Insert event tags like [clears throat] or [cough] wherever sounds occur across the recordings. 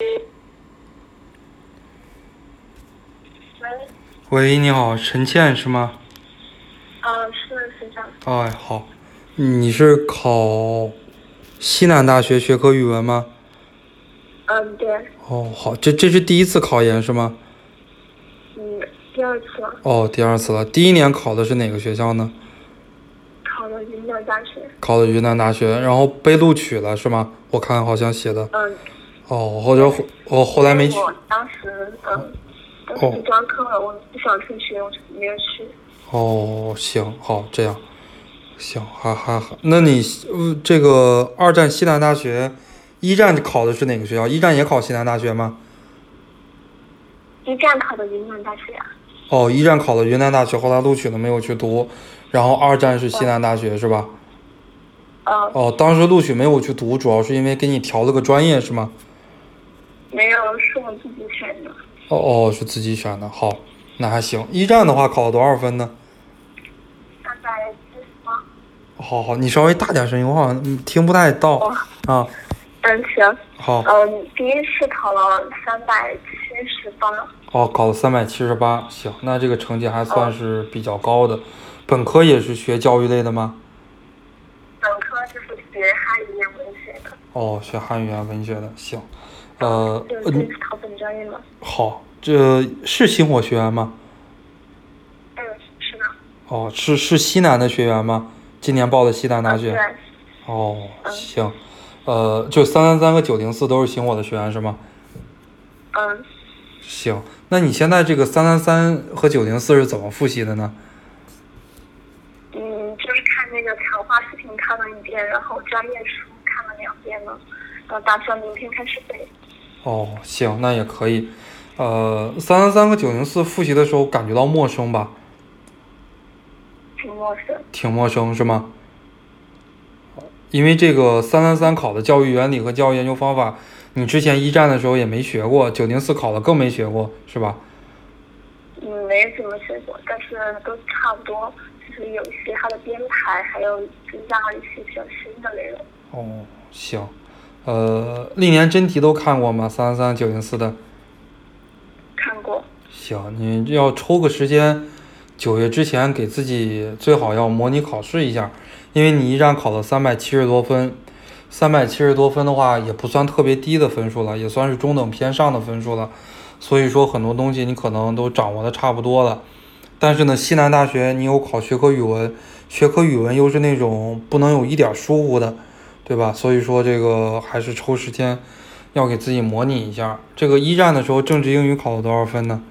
喂，喂，你好，陈倩是吗？呃，是是这样。哎，好，你是考西南大学学科语文吗？嗯，对，哦，好，这这是第一次考研是吗？嗯，第二次了，哦，第二次了。第一年考的是哪个学校呢？考的云南大学。考的云南大学，然后被录取了是吗？我看好像写的。嗯，哦，或者后我后来没去。我当时嗯，当时专科了，我不想退学，我就没有去。哦，行，好，这样，行，还还还，那你呃这个二战西南大学，一战考的是哪个学校？一战也考西南大学吗？一战考的云南大学啊。哦，一战考的云南大学，后来录取了没有去读，然后二战是西南大学是吧？嗯，哦，当时录取没有去读，主要是因为给你调了个专业是吗？没有，是我自己选的。哦哦，是自己选的，好，那还行。一战的话考了多少分呢？三百七十八。好好，你稍微大点声音，我好像嗯听不太到哦，啊。嗯，行。好，嗯，第一次考了三百七十八。哦，考了三百七十八，行，那这个成绩还算是比较高的。本科也是学教育类的吗？本科就是学汉语言文学的。哦，学汉语言文学的，行。呃，就是第一次考本专业吗。好，这是星火学员吗？嗯，是的。哦，是是西南的学员吗？今年报的西南大学。对。哦，行，呃，就三三三和九零四都是星火的学员是吗？嗯。行，那你现在这个三三三和九零四是怎么复习的呢？嗯，就是看那个强化视频看了一遍，然后专业书看了两遍了，然后打算明天开始背。哦，行，那也可以。呃，三三三和九零四复习的时候感觉到陌生吧？挺陌生。挺陌生是吗？因为这个三三三考的教育原理和教育研究方法，你之前一战的时候也没学过，九零四考的更没学过，是吧？嗯，没怎么学过，但是都差不多，就是有一些它的编排，还有增加了一些比较新的内容。哦，行。呃，历年真题都看过吗？三三三、九零四的。看过。行，你要抽个时间，九月之前给自己最好要模拟考试一下，因为你一战考了三百七十多分，三百七十多分的话也不算特别低的分数了，也算是中等偏上的分数了，所以说很多东西你可能都掌握的差不多了。但是呢，西南大学你有考学科语文，学科语文又是那种不能有一点疏忽的。对吧？所以说这个还是抽时间，要给自己模拟一下。这个一战的时候，政治英语考了多少分呢？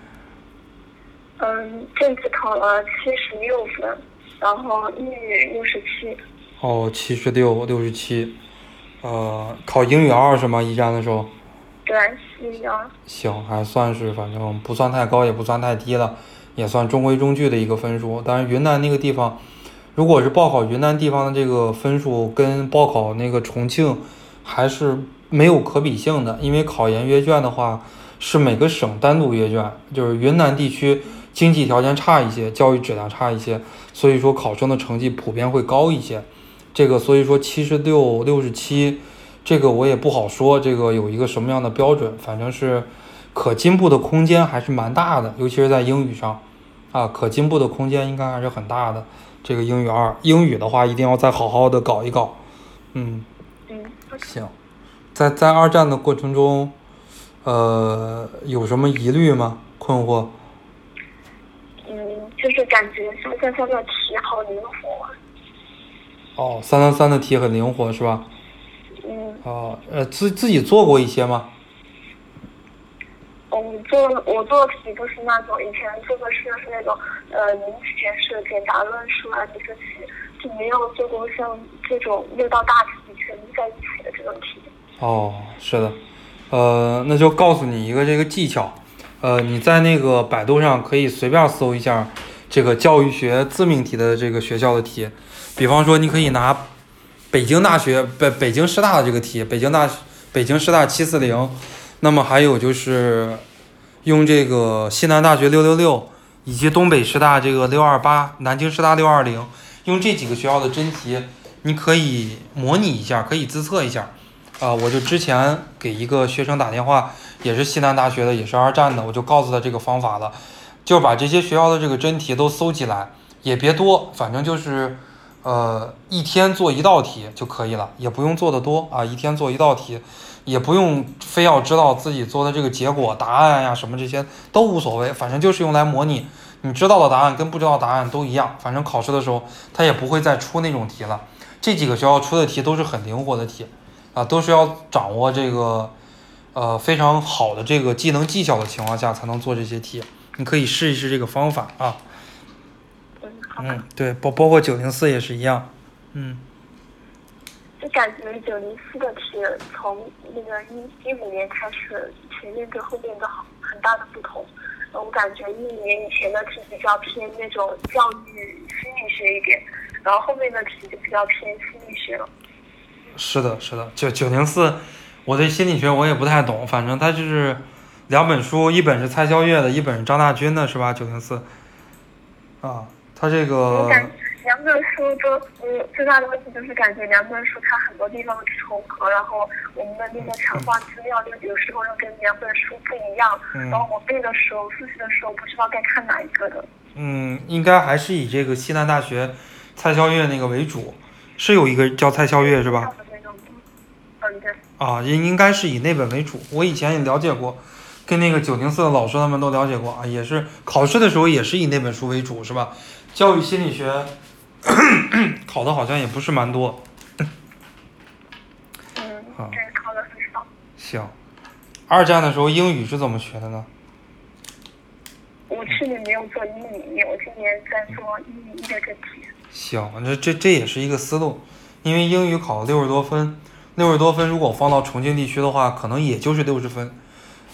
嗯，政治考了七十六分，然后英语六十七。哦，七十六，六十七。呃，考英语二是吗？一战的时候。对，英语二。行，还算是，反正不算太高，也不算太低了，也算中规中矩的一个分数。但是云南那个地方。如果是报考云南地方的这个分数跟报考那个重庆还是没有可比性的，因为考研阅卷的话是每个省单独阅卷，就是云南地区经济条件差一些，教育质量差一些，所以说考生的成绩普遍会高一些。这个所以说七十六、六十七，这个我也不好说，这个有一个什么样的标准，反正是可进步的空间还是蛮大的，尤其是在英语上啊，可进步的空间应该还是很大的。这个英语二，英语的话一定要再好好的搞一搞，嗯，嗯，行，在在二战的过程中，呃，有什么疑虑吗？困惑？嗯，就是感觉三三三的题好灵活。哦，三三三的题很灵活是吧？嗯。哦，呃，自自己做过一些吗？我做我做题就是那种以前做的是是那种呃名词解释、简答论述啊这些题，就没有做过像这种六道大题全部在一起的这种题。哦，是的，呃，那就告诉你一个这个技巧，呃，你在那个百度上可以随便搜一下这个教育学自命题的这个学校的题，比方说你可以拿北京大学北北京师大的这个题，北京大北京师大七四零。那么还有就是用这个西南大学六六六，以及东北师大这个六二八，南京师大六二零，用这几个学校的真题，你可以模拟一下，可以自测一下。啊，我就之前给一个学生打电话，也是西南大学的，也是二战的，我就告诉他这个方法了，就把这些学校的这个真题都搜集来，也别多，反正就是，呃，一天做一道题就可以了，也不用做的多啊，一天做一道题，也不用非要知道自己做的这个结果、答案呀什么这些都无所谓，反正就是用来模拟。你知道的答案跟不知道答案都一样，反正考试的时候他也不会再出那种题了。这几个学校出的题都是很灵活的题，啊，都是要掌握这个，呃，非常好的这个技能技巧的情况下才能做这些题。你可以试一试这个方法啊。嗯，对，包包括九零四也是一样。嗯，就感觉九零四的题从那个一一五年开始，前面跟后面都好很大的不同。呃我感觉一五年以前的题比较偏那种教育心理学一点，然后后面的题就比较偏心理学了。是的，是的，九九零四，我对心理学我也不太懂，反正它就是两本书，一本是蔡肖月的，一本是张大军的，是吧？九零四。啊，它这个两本书都，嗯，最大的问题就是感觉两本书它很多地方重合，然后我们的那个强化资料就有时候又跟两本书不一样，嗯然后我背的时候、复习的时候不知道该看哪一个的。嗯，应该还是以这个西南大学蔡肖月那个为主，是有一个叫蔡肖月是吧？？嗯，对。啊，应应该是以那本为主。我以前也了解过，跟那个九零四的老师他们都了解过啊，也是考试的时候也是以那本书为主，是吧？教育心理学 [coughs] 考的好像也不是蛮多。嗯，好对，考的很少。行，二战的时候英语是怎么学的呢？我去年没有做英语，我今年在做一五一的这题。行，这这这也是一个思路，因为英语考了六十多分，六十多分如果放到重庆地区的话，可能也就是六十分。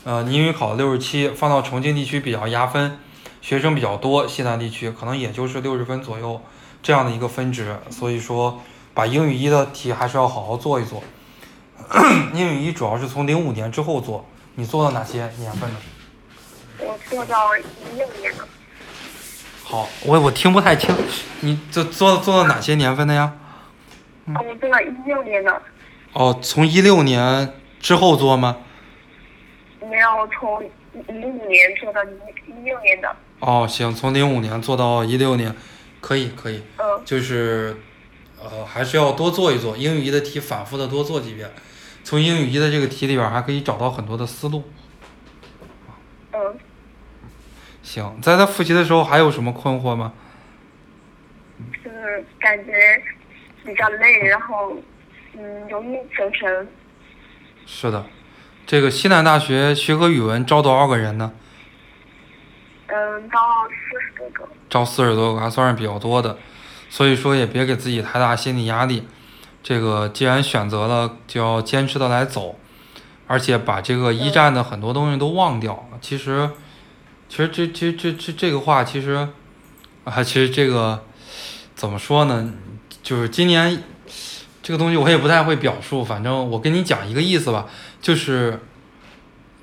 呃，你英语考了六十七，放到重庆地区比较压分，学生比较多，西南地区可能也就是六十分左右这样的一个分值。所以说，把英语一的题还是要好好做一做。[clears throat] 英语一主要是从零五年之后做，你做到哪些年份呢？我做到一六年了，好，我我听不太清，你这做做到哪些年份的呀？哦，我做到一六年的，哦，从一六年之后做吗？没有从零五年做到一一六年的。哦，行，从零五年做到一六年，可以可以，嗯，就是，呃，还是要多做一做英语一的题，反复的多做几遍，从英语一的这个题里边还可以找到很多的思路。嗯，行，在他复习的时候还有什么困惑吗？就是感觉比较累，然后嗯容易走神。是的，这个西南大学学科语文招多少个人呢？嗯，到四十多个。招四十多个，还算是比较多的，所以说也别给自己太大心理压力。这个既然选择了，就要坚持的来走，而且把这个一战的很多东西都忘掉。其实，其实这这这这这个话，其实啊，其实这个怎么说呢？就是今年这个东西我也不太会表述，反正我跟你讲一个意思吧，就是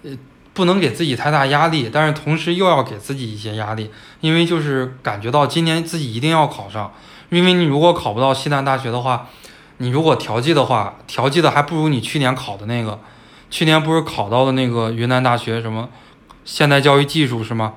呃不能给自己太大压力，但是同时又要给自己一些压力，因为就是感觉到今年自己一定要考上，因为你如果考不到西南大学的话，你如果调剂的话，调剂的还不如你去年考的那个，去年不是考到的那个云南大学什么现代教育技术是吗？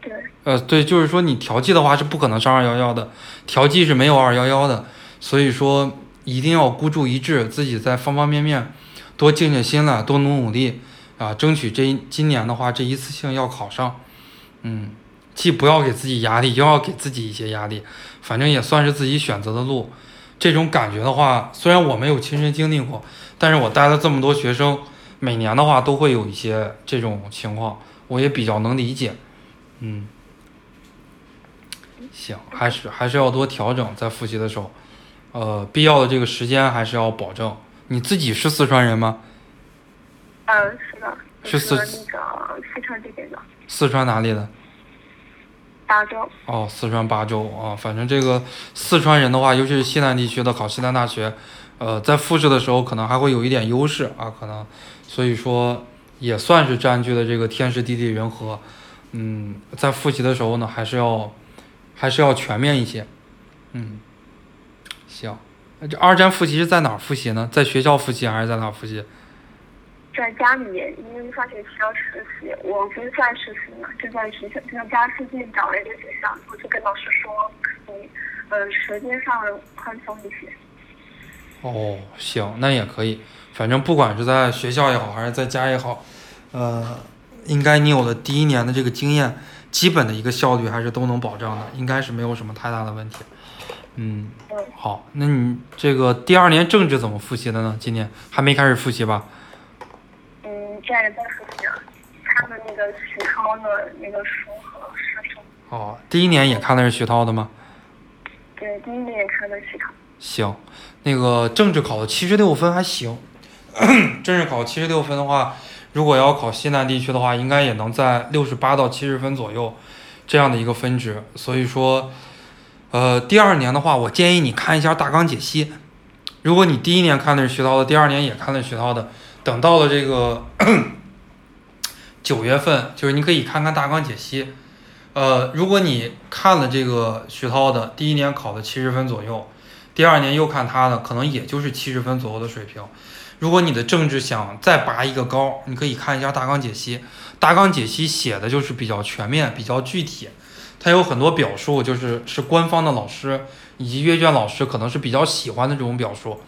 对，呃，对，就是说你调剂的话是不可能上二幺幺的，调剂是没有二幺幺的，所以说一定要孤注一掷，自己在方方面面多静下心来，多努努力啊，争取这今年的话这一次性要考上，嗯，既不要给自己压力，又要给自己一些压力，反正也算是自己选择的路。这种感觉的话，虽然我没有亲身经历过，但是我带了这么多学生，每年的话都会有一些这种情况，我也比较能理解。嗯，行，还是还是要多调整，在复习的时候，呃，必要的这个时间还是要保证。你自己是四川人吗？嗯，是的，是四那个四川这边的四川哪里的？巴州。哦，四川巴州啊，反正这个四川人的话，尤其是西南地区的考西南大学，呃，在复试的时候可能还会有一点优势啊，可能，所以说也算是占据了这个天时地利人和，嗯，在复习的时候呢，还是要还是要全面一些，嗯，行，这二战复习是在哪儿复习呢？在学校复习还是在哪儿复习？在家里面，因为上学期要实习，我不是在实习嘛，就在学校，就在家附近找了一个学校，我就跟老师说可以，呃，时间上宽松一些。哦，行，那也可以，反正不管是在学校也好，还是在家也好，呃，应该你有了第一年的这个经验，基本的一个效率还是都能保障的，应该是没有什么太大的问题。嗯，嗯，好，那你这个第二年政治怎么复习的呢？今年还没开始复习吧？嗯，这样也在复习啊，看的那个徐涛的那个书和视频。哦，第一年也看的是徐涛的吗？对，第一年也看的徐涛。行，那个政治考了七十六分还行，[clears throat] 政治考七十六分的话，如果要考西南地区的话，应该也能在六十八到七十分左右这样的一个分值。所以说，呃，第二年的话，我建议你看一下大纲解析。如果你第一年看的是徐涛的，第二年也看的是徐涛的，等到了这个 [clears throat] 九月份，就是你可以看看大纲解析。呃，如果你看了这个徐涛的，第一年考的七十分左右。第二年又看他的，可能也就是七十分左右的水平。如果你的政治想再拔一个高，你可以看一下大纲解析。大纲解析写的就是比较全面、比较具体，它有很多表述，就是是官方的老师以及阅卷老师可能是比较喜欢的这种表述。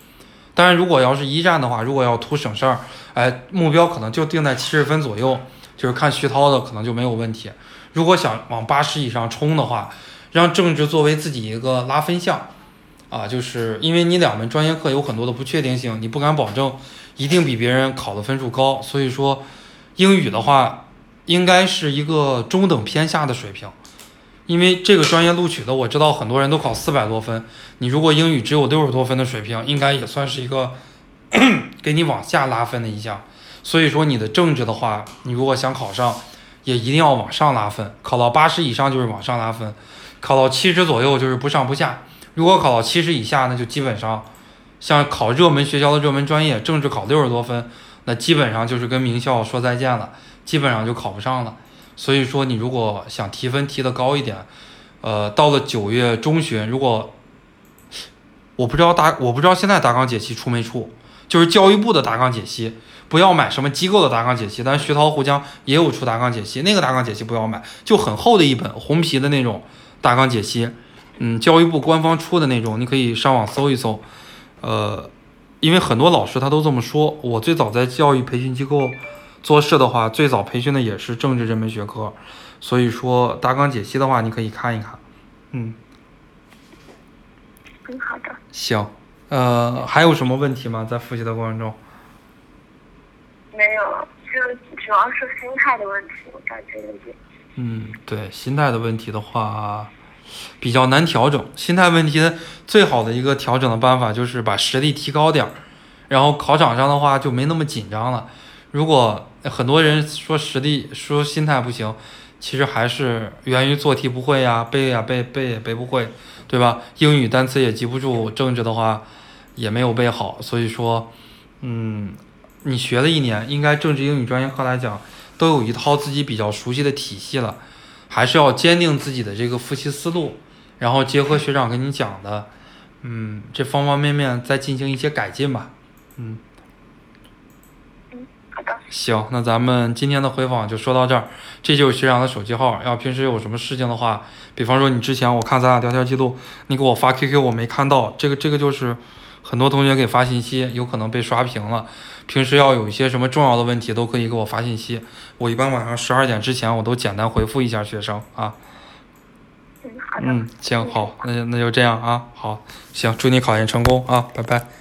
当然，如果要是一战的话，如果要图省事儿，哎，目标可能就定在七十分左右，就是看徐涛的可能就没有问题。如果想往八十以上冲的话，让政治作为自己一个拉分项。啊，就是因为你两门专业课有很多的不确定性，你不敢保证一定比别人考的分数高，所以说英语的话应该是一个中等偏下的水平。因为这个专业录取的，我知道很多人都考四百多分，你如果英语只有六十多分的水平，应该也算是一个 [clears throat] 给你往下拉分的一项。所以说你的政治的话，你如果想考上，也一定要往上拉分，考到八十以上就是往上拉分，考到七十左右就是不上不下。如果考到七十以下，那就基本上，像考热门学校的热门专业，政治考六十多分，那基本上就是跟名校说再见了，基本上就考不上了。所以说，你如果想提分提得高一点，呃，到了九月中旬，如果我不知道大，我不知道现在大纲解析出没出，就是教育部的大纲解析，不要买什么机构的大纲解析，但是徐涛胡江也有出大纲解析，那个大纲解析不要买，就很厚的一本红皮的那种大纲解析。嗯，教育部官方出的那种，你可以上网搜一搜。呃，因为很多老师他都这么说。我最早在教育培训机构做事的话，最早培训的也是政治这门学科，所以说大纲解析的话，你可以看一看。嗯，嗯，好的。行，呃，还有什么问题吗？在复习的过程中？没有了，就主要是心态的问题，我感觉有点。嗯，对，心态的问题的话。比较难调整心态问题，最好的一个调整的办法就是把实力提高点儿，然后考场上的话就没那么紧张了。如果很多人说实力说心态不行，其实还是源于做题不会呀，背呀背背也背不会，对吧？英语单词也记不住，政治的话也没有背好，所以说，嗯，你学了一年，应该政治英语专业课来讲，都有一套自己比较熟悉的体系了。还是要坚定自己的这个复习思路，然后结合学长跟你讲的，嗯，这方方面面再进行一些改进吧，嗯。嗯，好的。行，那咱们今天的回访就说到这儿。这就是学长的手机号，要平时有什么事情的话，比方说你之前我看咱俩聊天记录，你给我发 QQ 我没看到，这个这个就是很多同学给发信息，有可能被刷屏了。平时要有一些什么重要的问题，都可以给我发信息。我一般晚上十二点之前，我都简单回复一下学生啊。嗯，好的。嗯，行，好，那就那就这样啊。好，行，祝你考研成功啊，拜拜。